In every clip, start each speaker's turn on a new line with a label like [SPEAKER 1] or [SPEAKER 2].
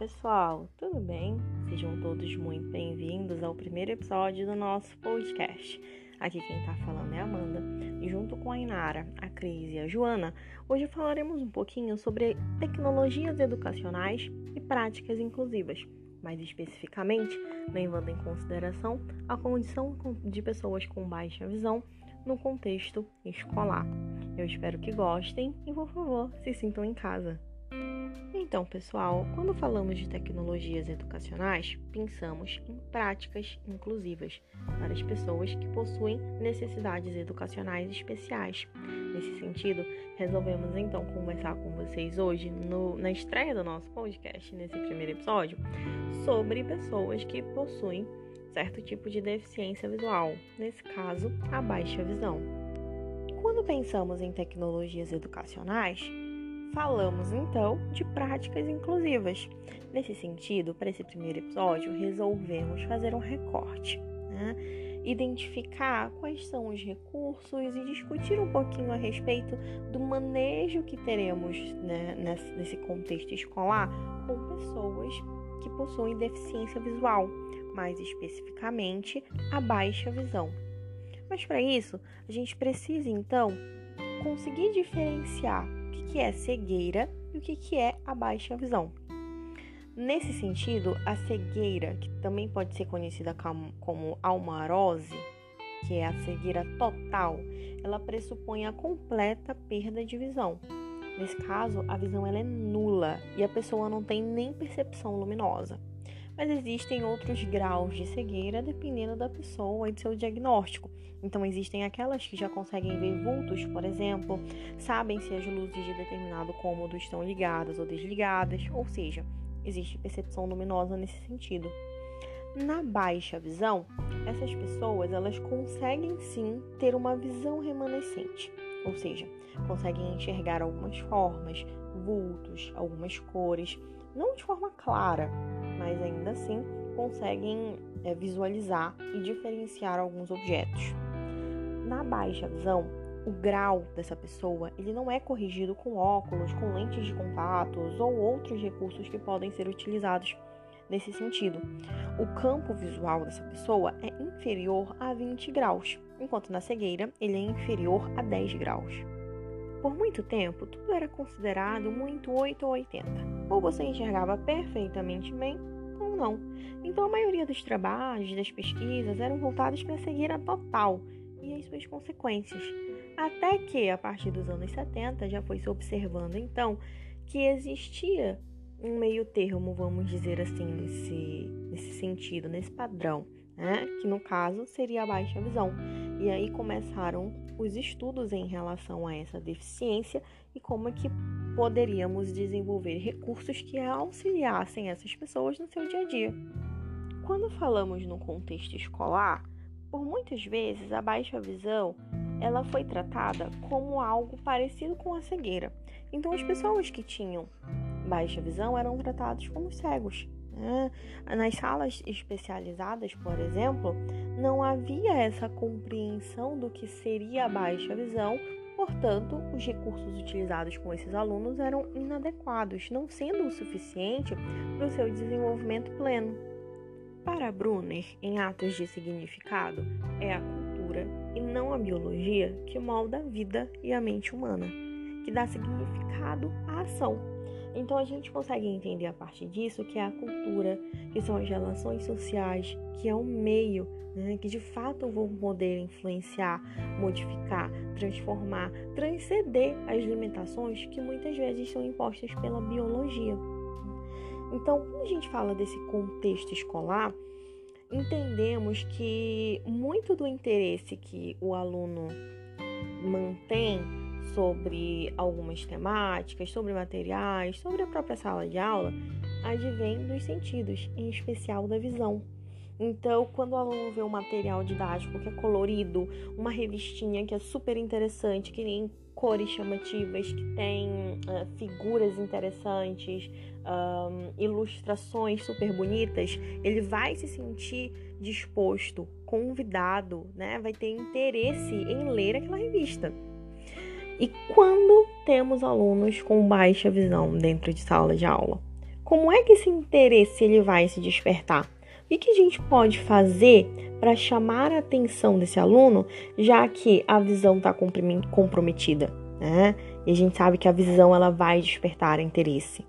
[SPEAKER 1] pessoal, tudo bem? Sejam todos muito bem-vindos ao primeiro episódio do nosso podcast. Aqui quem tá falando é a Amanda, e junto com a Inara, a Cris e a Joana, hoje falaremos um pouquinho sobre tecnologias educacionais e práticas inclusivas, mais especificamente levando em consideração a condição de pessoas com baixa visão no contexto escolar. Eu espero que gostem e, por favor, se sintam em casa. Então, pessoal, quando falamos de tecnologias educacionais, pensamos em práticas inclusivas para as pessoas que possuem necessidades educacionais especiais. Nesse sentido, resolvemos então conversar com vocês hoje, no, na estreia do nosso podcast, nesse primeiro episódio, sobre pessoas que possuem certo tipo de deficiência visual, nesse caso, a baixa visão. Quando pensamos em tecnologias educacionais, Falamos então de práticas inclusivas. Nesse sentido, para esse primeiro episódio, resolvemos fazer um recorte, né? identificar quais são os recursos e discutir um pouquinho a respeito do manejo que teremos né, nesse contexto escolar com pessoas que possuem deficiência visual, mais especificamente a baixa visão. Mas para isso, a gente precisa então conseguir diferenciar que é cegueira e o que é a baixa visão. Nesse sentido, a cegueira, que também pode ser conhecida como almarose, que é a cegueira total, ela pressupõe a completa perda de visão. Nesse caso, a visão ela é nula e a pessoa não tem nem percepção luminosa mas existem outros graus de cegueira dependendo da pessoa e do seu diagnóstico. Então, existem aquelas que já conseguem ver vultos, por exemplo, sabem se as luzes de determinado cômodo estão ligadas ou desligadas, ou seja, existe percepção luminosa nesse sentido. Na baixa visão, essas pessoas elas conseguem sim ter uma visão remanescente, ou seja, conseguem enxergar algumas formas, vultos, algumas cores, não de forma clara, mas ainda assim conseguem é, visualizar e diferenciar alguns objetos. Na baixa visão, o grau dessa pessoa ele não é corrigido com óculos, com lentes de contatos ou outros recursos que podem ser utilizados nesse sentido. O campo visual dessa pessoa é inferior a 20 graus, enquanto na cegueira ele é inferior a 10 graus. Por muito tempo, tudo era considerado muito 8 ou 80. Ou você enxergava perfeitamente bem, ou não. Então, a maioria dos trabalhos, das pesquisas, eram voltados para a cegueira total e as suas consequências. Até que, a partir dos anos 70, já foi se observando, então, que existia um meio termo, vamos dizer assim, nesse, nesse sentido, nesse padrão né? que no caso seria a baixa visão. E aí começaram os estudos em relação a essa deficiência e como é que poderíamos desenvolver recursos que auxiliassem essas pessoas no seu dia a dia. Quando falamos no contexto escolar, por muitas vezes a baixa visão ela foi tratada como algo parecido com a cegueira. Então as pessoas que tinham baixa visão eram tratadas como cegos. Né? Nas salas especializadas, por exemplo, não havia essa compreensão do que seria a baixa visão, portanto, os recursos utilizados com esses alunos eram inadequados, não sendo o suficiente para o seu desenvolvimento pleno. Para Brunner, em Atos de Significado, é a cultura e não a biologia que molda a vida e a mente humana, que dá significado à ação então a gente consegue entender a partir disso que é a cultura, que são as relações sociais, que é um meio né, que de fato vão poder influenciar, modificar, transformar, transcender as limitações que muitas vezes são impostas pela biologia. Então, quando a gente fala desse contexto escolar, entendemos que muito do interesse que o aluno mantém sobre algumas temáticas, sobre materiais, sobre a própria sala de aula, advém dos sentidos, em especial da visão. Então, quando o aluno vê um material didático que é colorido, uma revistinha que é super interessante, que tem cores chamativas, que tem uh, figuras interessantes, ilustrações super bonitas, ele vai se sentir disposto, convidado, né? Vai ter interesse em ler aquela revista. E quando temos alunos com baixa visão dentro de sala de aula? como é que esse interesse ele vai se despertar? O que a gente pode fazer para chamar a atenção desse aluno, já que a visão está comprometida, né? E a gente sabe que a visão ela vai despertar interesse.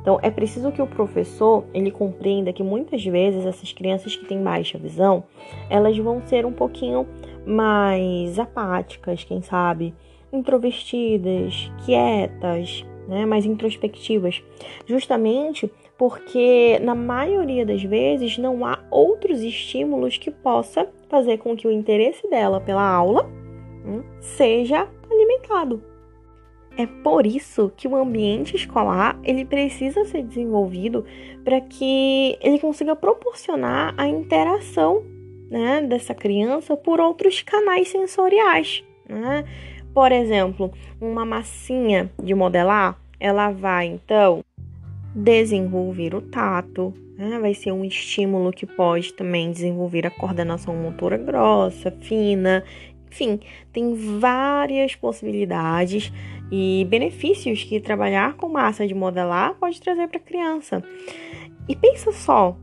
[SPEAKER 1] Então, é preciso que o professor ele compreenda que muitas vezes essas crianças que têm baixa visão, elas vão ser um pouquinho mais apáticas, quem sabe, introvertidas, quietas, né, mais introspectivas, justamente porque na maioria das vezes não há outros estímulos que possa fazer com que o interesse dela pela aula hum, seja alimentado. É por isso que o ambiente escolar ele precisa ser desenvolvido para que ele consiga proporcionar a interação né, dessa criança por outros canais sensoriais. Né? Por exemplo, uma massinha de modelar, ela vai então desenvolver o tato, né? vai ser um estímulo que pode também desenvolver a coordenação motora grossa, fina, enfim, tem várias possibilidades e benefícios que trabalhar com massa de modelar pode trazer para a criança. E pensa só,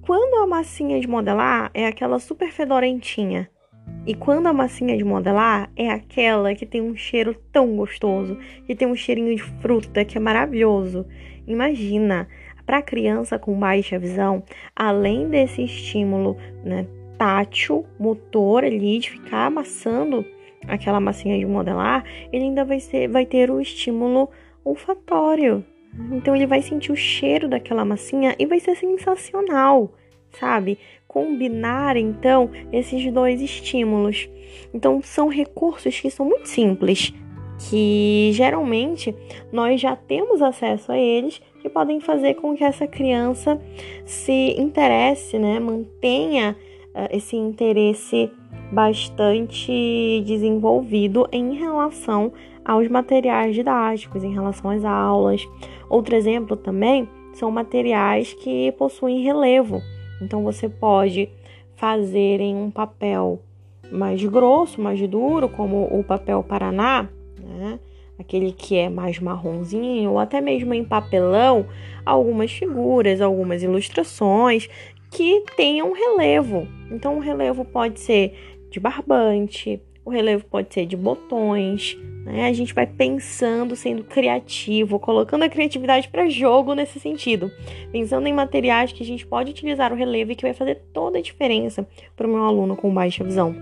[SPEAKER 1] quando a massinha de modelar é aquela super fedorentinha, e quando a massinha de modelar é aquela que tem um cheiro tão gostoso, que tem um cheirinho de fruta que é maravilhoso. Imagina, para criança com baixa visão, além desse estímulo né, tátil, motor ali, de ficar amassando aquela massinha de modelar, ele ainda vai, ser, vai ter o estímulo olfatório. Então ele vai sentir o cheiro daquela massinha e vai ser sensacional, sabe? Combinar então esses dois estímulos. Então são recursos que são muito simples, que geralmente nós já temos acesso a eles, que podem fazer com que essa criança se interesse, né, mantenha uh, esse interesse bastante desenvolvido em relação aos materiais didáticos, em relação às aulas. Outro exemplo também são materiais que possuem relevo. Então você pode fazer em um papel mais grosso, mais duro, como o papel Paraná, né? aquele que é mais marronzinho, ou até mesmo em papelão, algumas figuras, algumas ilustrações que tenham relevo. Então, o relevo pode ser de barbante, o relevo pode ser de botões, né? A gente vai pensando, sendo criativo, colocando a criatividade para jogo nesse sentido, pensando em materiais que a gente pode utilizar o relevo e que vai fazer toda a diferença para o meu aluno com baixa visão.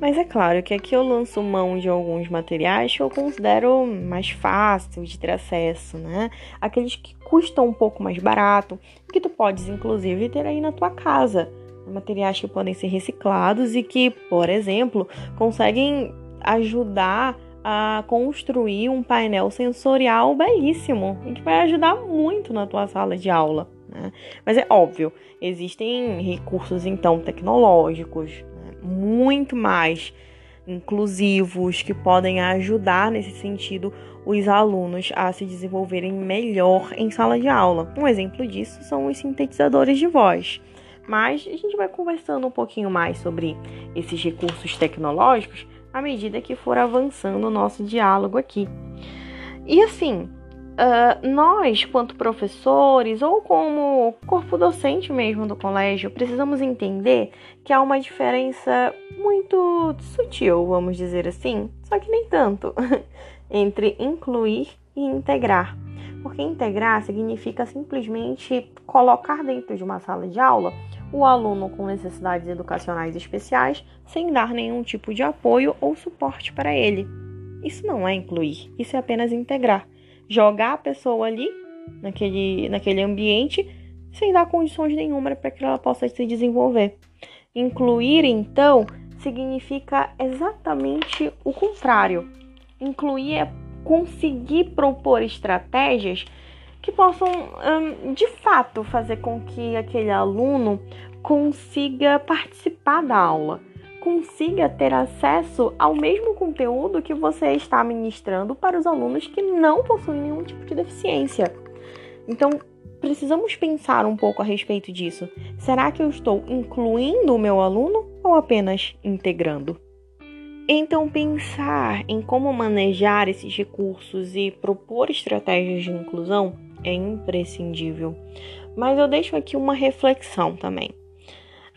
[SPEAKER 1] Mas é claro que aqui eu lanço mão de alguns materiais que eu considero mais fáceis de ter acesso, né? Aqueles que custam um pouco mais barato, que tu podes inclusive ter aí na tua casa materiais que podem ser reciclados e que, por exemplo, conseguem ajudar a construir um painel sensorial belíssimo e que vai ajudar muito na tua sala de aula. Né? Mas é óbvio, existem recursos então tecnológicos né? muito mais inclusivos que podem ajudar nesse sentido os alunos a se desenvolverem melhor em sala de aula. Um exemplo disso são os sintetizadores de voz. Mas a gente vai conversando um pouquinho mais sobre esses recursos tecnológicos à medida que for avançando o nosso diálogo aqui. E assim, uh, nós, quanto professores ou como corpo docente mesmo do colégio, precisamos entender que há uma diferença muito sutil, vamos dizer assim, só que nem tanto, entre incluir e integrar. Porque integrar significa simplesmente colocar dentro de uma sala de aula o aluno com necessidades educacionais especiais sem dar nenhum tipo de apoio ou suporte para ele. Isso não é incluir, isso é apenas integrar. Jogar a pessoa ali, naquele, naquele ambiente, sem dar condições nenhuma para que ela possa se desenvolver. Incluir, então, significa exatamente o contrário. Incluir é conseguir propor estratégias que possam, hum, de fato, fazer com que aquele aluno consiga participar da aula, consiga ter acesso ao mesmo conteúdo que você está ministrando para os alunos que não possuem nenhum tipo de deficiência. Então, precisamos pensar um pouco a respeito disso. Será que eu estou incluindo o meu aluno ou apenas integrando? Então, pensar em como manejar esses recursos e propor estratégias de inclusão é imprescindível. Mas eu deixo aqui uma reflexão também.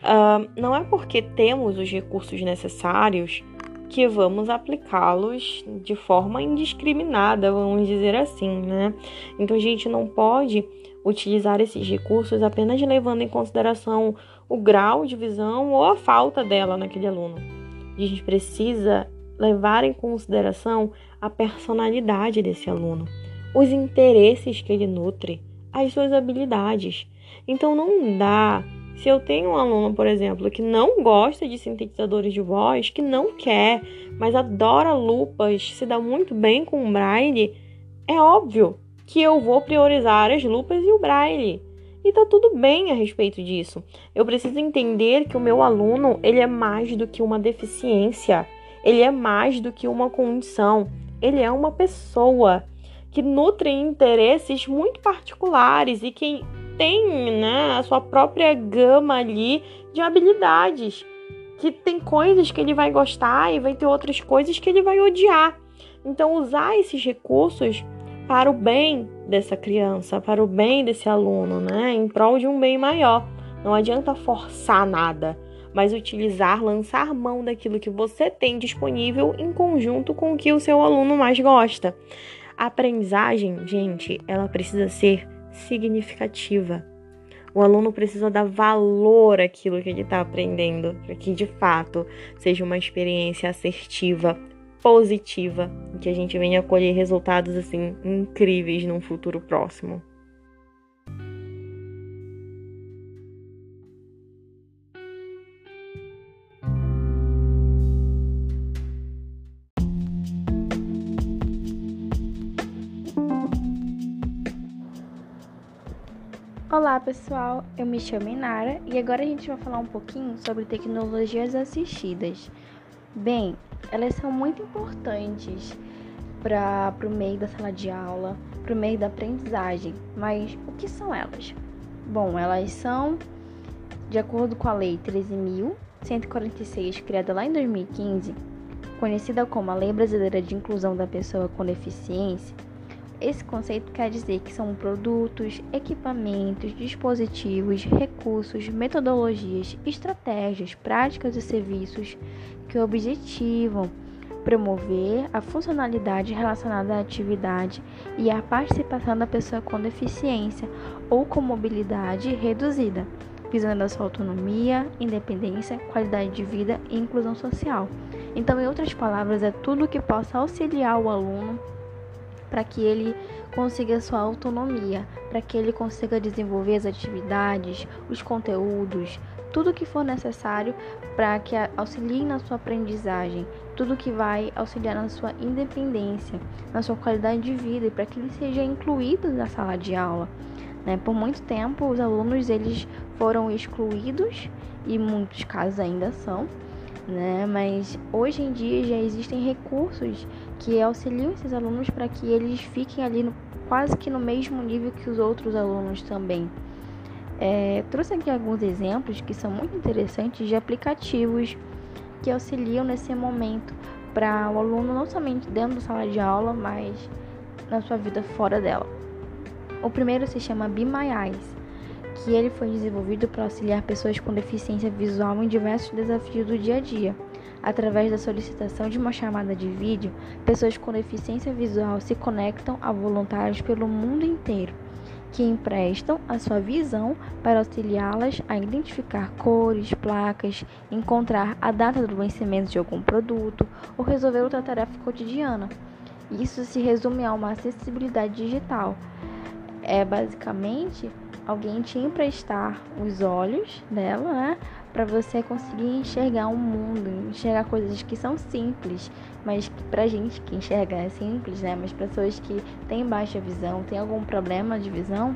[SPEAKER 1] Uh, não é porque temos os recursos necessários que vamos aplicá-los de forma indiscriminada, vamos dizer assim, né? Então a gente não pode utilizar esses recursos apenas levando em consideração o grau de visão ou a falta dela naquele aluno. A gente precisa levar em consideração a personalidade desse aluno, os interesses que ele nutre, as suas habilidades. Então não dá. Se eu tenho um aluno, por exemplo, que não gosta de sintetizadores de voz, que não quer, mas adora lupas, se dá muito bem com o braille, é óbvio que eu vou priorizar as lupas e o braille. E tá tudo bem a respeito disso. Eu preciso entender que o meu aluno, ele é mais do que uma deficiência. Ele é mais do que uma condição. Ele é uma pessoa que nutre interesses muito particulares e que tem né, a sua própria gama ali de habilidades. Que tem coisas que ele vai gostar e vai ter outras coisas que ele vai odiar. Então, usar esses recursos para o bem dessa criança, para o bem desse aluno, né? Em prol de um bem maior. Não adianta forçar nada, mas utilizar, lançar mão daquilo que você tem disponível em conjunto com o que o seu aluno mais gosta. A aprendizagem, gente, ela precisa ser significativa. O aluno precisa dar valor àquilo que ele está aprendendo, para que de fato seja uma experiência assertiva, positiva, que a gente venha colher resultados assim incríveis num futuro próximo.
[SPEAKER 2] Olá pessoal, eu me chamo Inara e agora a gente vai falar um pouquinho sobre tecnologias assistidas. Bem, elas são muito importantes para o meio da sala de aula, para o meio da aprendizagem, mas o que são elas? Bom, elas são, de acordo com a Lei 13.146, criada lá em 2015, conhecida como a Lei Brasileira de Inclusão da Pessoa com Deficiência esse conceito quer dizer que são produtos, equipamentos, dispositivos, recursos, metodologias, estratégias, práticas e serviços que objetivam promover a funcionalidade relacionada à atividade e à participação da pessoa com deficiência ou com mobilidade reduzida, visando a sua autonomia, independência, qualidade de vida e inclusão social. Então, em outras palavras, é tudo que possa auxiliar o aluno para que ele consiga sua autonomia, para que ele consiga desenvolver as atividades, os conteúdos, tudo que for necessário para que auxilie na sua aprendizagem, tudo que vai auxiliar na sua independência, na sua qualidade de vida e para que ele seja incluído na sala de aula. Né? Por muito tempo, os alunos eles foram excluídos e muitos casos ainda são né? Mas hoje em dia já existem recursos que auxiliam esses alunos para que eles fiquem ali no, quase que no mesmo nível que os outros alunos também. É, trouxe aqui alguns exemplos que são muito interessantes de aplicativos que auxiliam nesse momento para o aluno não somente dentro da sala de aula, mas na sua vida fora dela. O primeiro se chama Be My Eyes que ele foi desenvolvido para auxiliar pessoas com deficiência visual em diversos desafios do dia a dia. Através da solicitação de uma chamada de vídeo, pessoas com deficiência visual se conectam a voluntários pelo mundo inteiro, que emprestam a sua visão para auxiliá-las a identificar cores, placas, encontrar a data do vencimento de algum produto ou resolver outra tarefa cotidiana. Isso se resume a uma acessibilidade digital. É basicamente alguém te emprestar os olhos dela, né? Para você conseguir enxergar o um mundo, enxergar coisas que são simples, mas pra gente que enxerga é simples, né? Mas pessoas que têm baixa visão, têm algum problema de visão,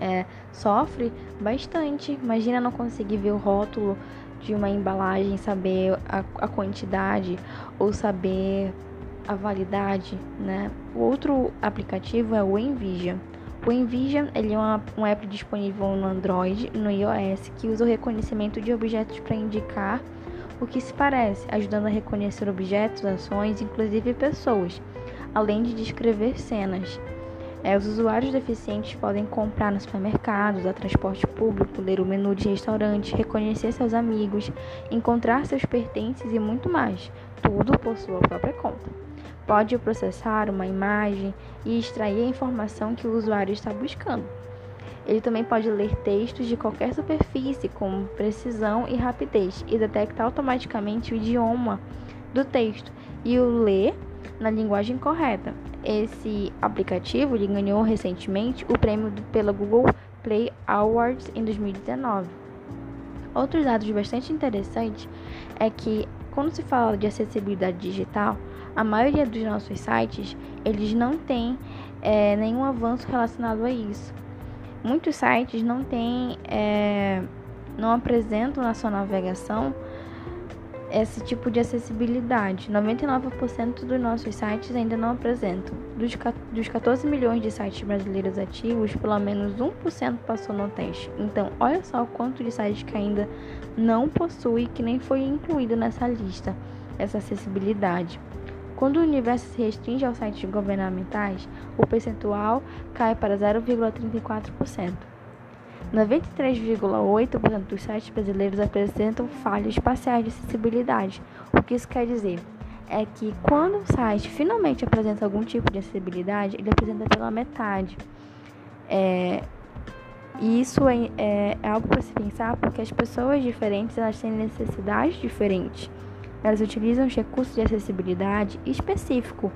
[SPEAKER 2] é, sofre bastante. Imagina não conseguir ver o rótulo de uma embalagem, saber a, a quantidade ou saber a validade, né? O outro aplicativo é o Envision. O Envision ele é uma, um app disponível no Android e no iOS que usa o reconhecimento de objetos para indicar o que se parece, ajudando a reconhecer objetos, ações, inclusive pessoas, além de descrever cenas. É, os usuários deficientes podem comprar no supermercado, usar transporte público, ler o menu de restaurante, reconhecer seus amigos, encontrar seus pertences e muito mais, tudo por sua própria conta. Pode processar uma imagem e extrair a informação que o usuário está buscando. Ele também pode ler textos de qualquer superfície com precisão e rapidez e detecta automaticamente o idioma do texto e o lê na linguagem correta. Esse aplicativo ganhou recentemente o prêmio pela Google Play Awards em 2019. Outros dados bastante interessantes é que quando se fala de acessibilidade digital, a maioria dos nossos sites eles não têm é, nenhum avanço relacionado a isso. Muitos sites não têm, é, não apresentam na sua navegação esse tipo de acessibilidade. 99% dos nossos sites ainda não apresentam. Dos, dos 14 milhões de sites brasileiros ativos, pelo menos 1% passou no teste. Então, olha só o quanto de sites que ainda não possui, que nem foi incluído nessa lista, essa acessibilidade. Quando o universo se restringe aos sites governamentais, o percentual cai para 0,34%. 93,8% dos sites brasileiros apresentam falhas parciais de acessibilidade. O que isso quer dizer? É que quando o site finalmente apresenta algum tipo de acessibilidade, ele apresenta pela metade. É, e isso é, é, é algo para se pensar porque as pessoas diferentes elas têm necessidades diferentes. Elas utilizam os recursos de acessibilidade específico.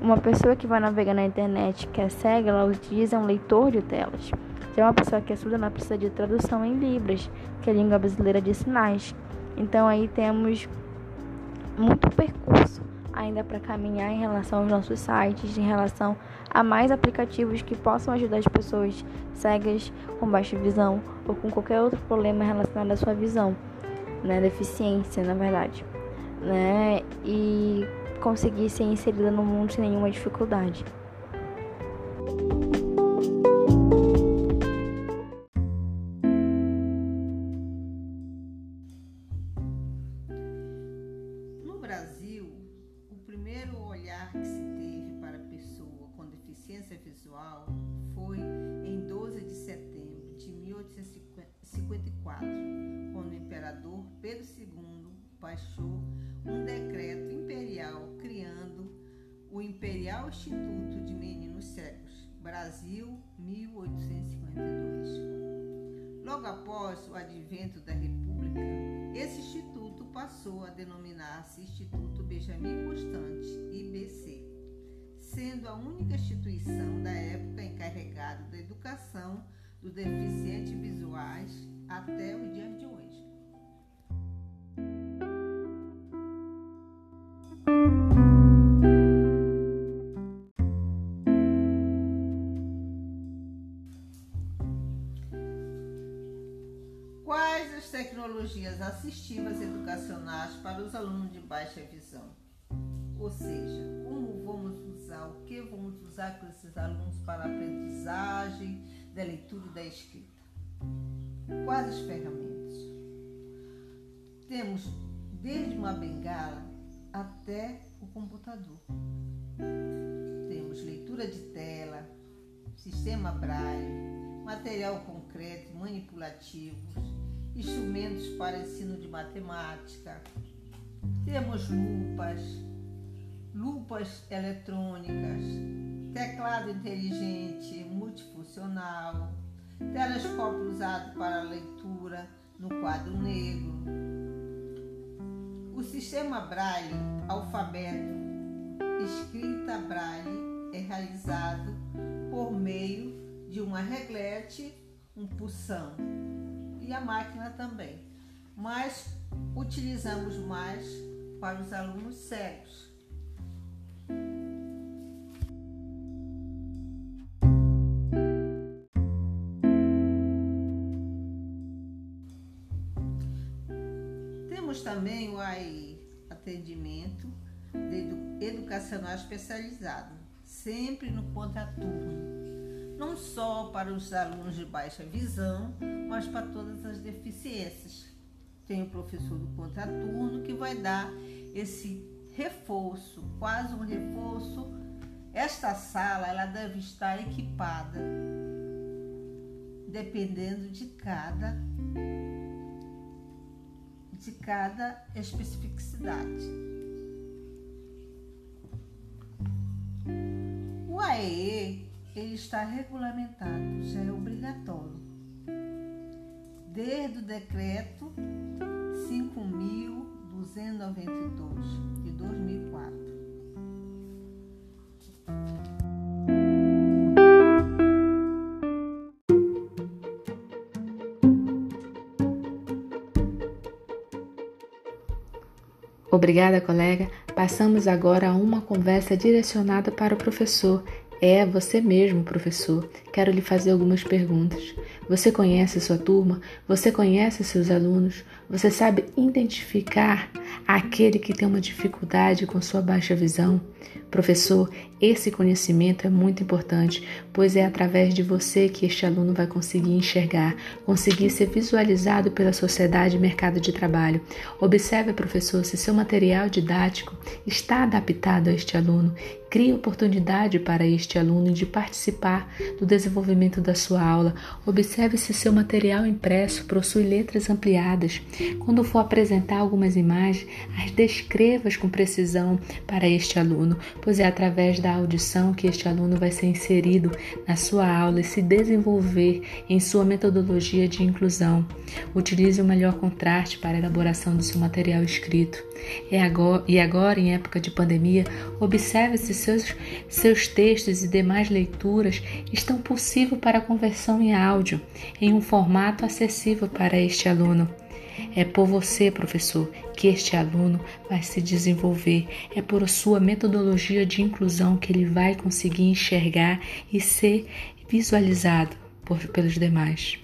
[SPEAKER 2] Uma pessoa que vai navegar na internet que é cega, ela utiliza um leitor de telas. É uma pessoa que estuda, ela precisa de tradução em Libras, que é a língua brasileira de sinais. Então aí temos muito percurso ainda para caminhar em relação aos nossos sites, em relação a mais aplicativos que possam ajudar as pessoas cegas com baixa visão ou com qualquer outro problema relacionado à sua visão, né, deficiência, na verdade né? E conseguir ser inserida no mundo sem nenhuma dificuldade.
[SPEAKER 3] Instituto Benjamin Constante, IBC, sendo a única instituição da época encarregada da educação dos deficientes visuais até os dias de hoje. Tecnologias assistivas educacionais para os alunos de baixa visão? Ou seja, como vamos usar, o que vamos usar com esses alunos para a aprendizagem da leitura e da escrita? Quais as ferramentas? Temos desde uma bengala até o computador. Temos leitura de tela, sistema braille, material concreto, manipulativos, instrumentos para ensino de matemática, temos lupas, lupas eletrônicas, teclado inteligente multifuncional, telescópio usado para leitura no quadro negro. O sistema Braille, alfabeto, escrita Braille, é realizado por meio de uma reglete, um pulsão e a máquina também, mas utilizamos mais para os alunos cegos. Temos também o AI, atendimento educacional especializado, sempre no contraturno não só para os alunos de baixa visão, mas para todas as deficiências. Tem o professor do contraturno que vai dar esse reforço, quase um reforço Esta sala ela deve estar equipada dependendo de cada de cada especificidade. O AEE ele está regulamentado, já é obrigatório. Desde o decreto 5.292 de 2004.
[SPEAKER 4] Obrigada, colega. Passamos agora a uma conversa direcionada para o professor. É você mesmo, professor. Quero lhe fazer algumas perguntas. Você conhece sua turma? Você conhece seus alunos? Você sabe identificar aquele que tem uma dificuldade com sua baixa visão? Professor, esse conhecimento é muito importante, pois é através de você que este aluno vai conseguir enxergar, conseguir ser visualizado pela sociedade e mercado de trabalho. Observe, professor, se seu material didático está adaptado a este aluno. Crie oportunidade para este aluno de participar do desenvolvimento da sua aula. Observe se seu material impresso possui letras ampliadas. Quando for apresentar algumas imagens, as descreva com precisão para este aluno, pois é através da audição que este aluno vai ser inserido na sua aula e se desenvolver em sua metodologia de inclusão. Utilize o melhor contraste para a elaboração do seu material escrito. E agora, e agora em época de pandemia, observe se seus, seus textos e demais leituras estão possíveis para conversão em áudio, em um formato acessível para este aluno. É por você, professor, que este aluno vai se desenvolver. É por sua metodologia de inclusão que ele vai conseguir enxergar e ser visualizado por, pelos demais.